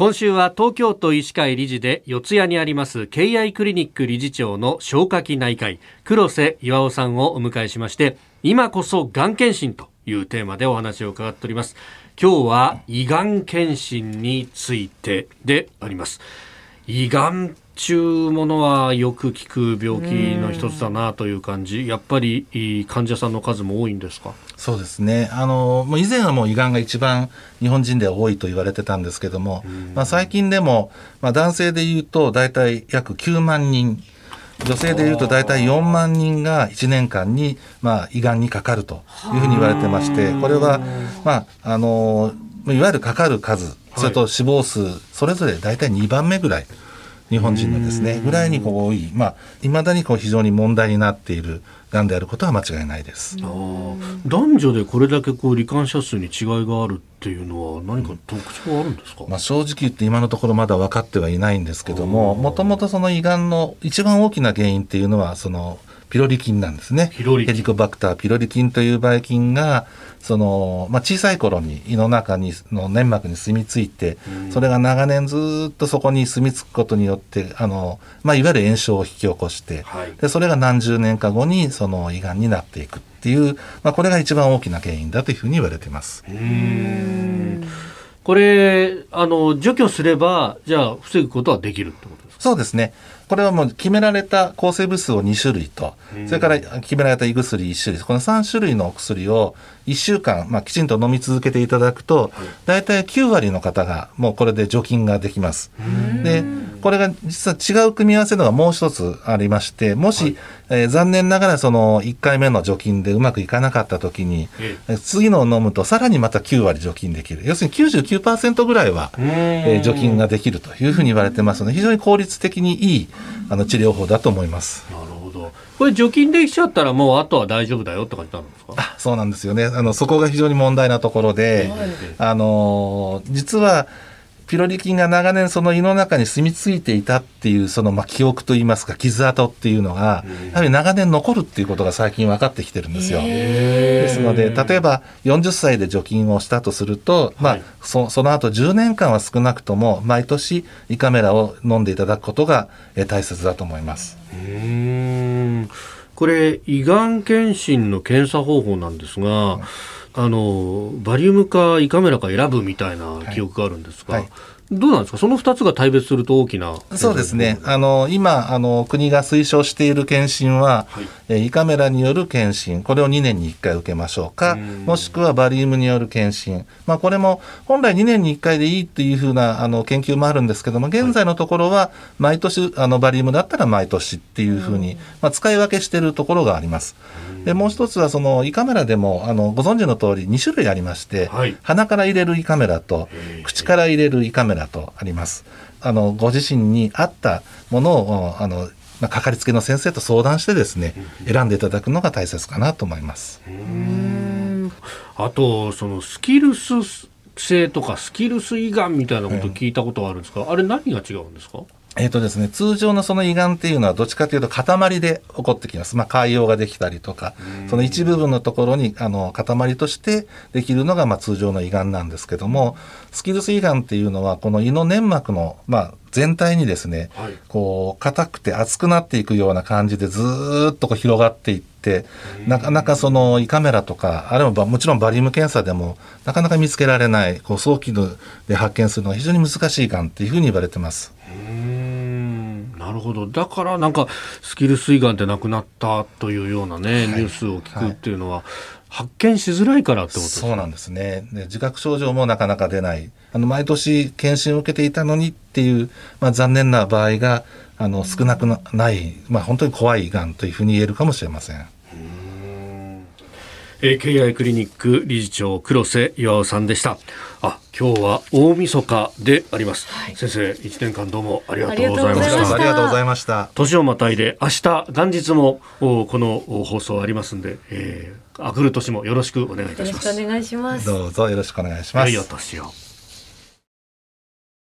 今週は東京都医師会理事で四谷にあります敬愛クリニック理事長の消化器内科医黒瀬岩尾さんをお迎えしまして今こそがん検診というテーマでお話を伺っております。今日は胃がん検診についてであります。胃がんちゅうものはよく聞く病気の一つだなという感じ、やっぱり患者さんの数も多いんですか？そうですね、あのもう以前はもう胃がんが一番日本人では多いと言われてたんですけども、まあ、最近でも、まあ、男性でいうと大体約9万人。女性でいうと大体4万人が1年間に、まあ、胃がんにかかるというふうに言われてまして、これは、まあ、あのいわゆるかかる数、それと死亡数、それぞれ大体2番目ぐらい。日本人のですねぐらいにこう多いまあいまだにこう非常に問題になっているがんであることは間違いないです。男女でこれだけこう罹患者数に違いがあるっていうのは何か特徴あるんですか、まあ、正直言って今のところまだ分かってはいないんですけどももともとその胃がんの一番大きな原因っていうのはそのピロリ菌なんですね。ヘリコバクターピロリ菌というばい菌が、その、まあ、小さい頃に胃の中に、の粘膜に住み着いて、それが長年ずっとそこに住み着くことによって、あの、まあ、いわゆる炎症を引き起こして、はい、で、それが何十年か後に、その胃がんになっていくっていう、まあ、これが一番大きな原因だというふうに言われています。これ、あの、除去すれば、じゃあ、防ぐことはできるってことですか？そうですね。これはもう決められた抗生物質を2種類と、それから決められた胃薬1種類、この3種類のお薬を1週間、まあ、きちんと飲み続けていただくと、大体9割の方がもうこれで除菌ができます。で、これが実は違う組み合わせのがもう一つありまして、もし、はい、えー、残念ながらその1回目の除菌でうまくいかなかった時に、え次のを飲むとさらにまた9割除菌できる。要するに99%ぐらいは、えー、除菌ができるというふうに言われてますので、非常に効率的にいいあの治療法だと思います。なるほど。これ除菌できちゃったらもうあとは大丈夫だよって感じなんですか。あ、そうなんですよね。あのそこが非常に問題なところで、あの実は。ピロリ菌が長年その胃の中に住み着いていたっていうそのまあ記憶といいますか傷跡っていうのがやはり長年残るっていうことが最近分かってきてるんですよ。ですので例えば40歳で除菌をしたとすると、まあ、そその後10年間は少なくとも毎年胃カメラを飲んでいただくことが大切だと思います。これ胃がん検診の検査方法なんですが、うんあのバリウムか胃カメラか選ぶみたいな記憶があるんですが、はいはいどうなんですか？その2つが対別すると大きな。そうですね。あの、今、あの、国が推奨している検診は、はい、え胃カメラによる検診、これを2年に1回受けましょうか、もしくはバリウムによる検診。まあ、これも、本来2年に1回でいいっていうふうな、あの、研究もあるんですけども、現在のところは、毎年、あの、バリウムだったら毎年っていうふうに、まあ、使い分けしているところがあります。で、もう一つは、その、胃カメラでも、あの、ご存知の通り、2種類ありまして、はい、鼻から入れる胃カメラと、口から入れる胃カメラとあります。あの、ご自身に合ったものを、あの、まあ、かかりつけの先生と相談してですね、選んでいただくのが大切かなと思います。あと、そのスキルス性とかスキルス胃がんみたいなこと聞いたことはあるんですか、あれ何が違うんですか？えーとですね、通常のその胃がんっていうのはどっちかというと塊で起こってきます。まあ、潰瘍ができたりとか、その一部分のところにあの塊としてできるのがまあ通常の胃がんなんですけども、スキルス胃がんっていうのはこの胃の粘膜のまあ全体にですね、はい、こう硬くて厚くなっていくような感じでずっとこう広がっていって、なかなかその胃カメラとか、あるいはもちろんバリウム検査でもなかなか見つけられない、こう早期で発見するのが非常に難しいがんっていうふうに言われてます。なるほど。だからなんかスキルス胃がんってなくなったというようなね、ニュースを聞くっていうのは、はい、発見しづらいからってことそうなんですね。で自覚症状もなかなか出ない。あの毎年検診を受けていたのにっていう、まあ、残念な場合があの少なくない、まあ、本当に怖いがんというふうに言えるかもしれません。えー、敬愛クリニック理事長黒瀬岩尾さんでした。あ今日は大晦日であります、はい、先生一年間どうもありがとうございました。ありがとうございました。年をまたいで明日元日もこの放送ありますんで、えー、あくる年もよろしくお願いいたします。お願いします。どうぞよろしくお願いします。良いお年を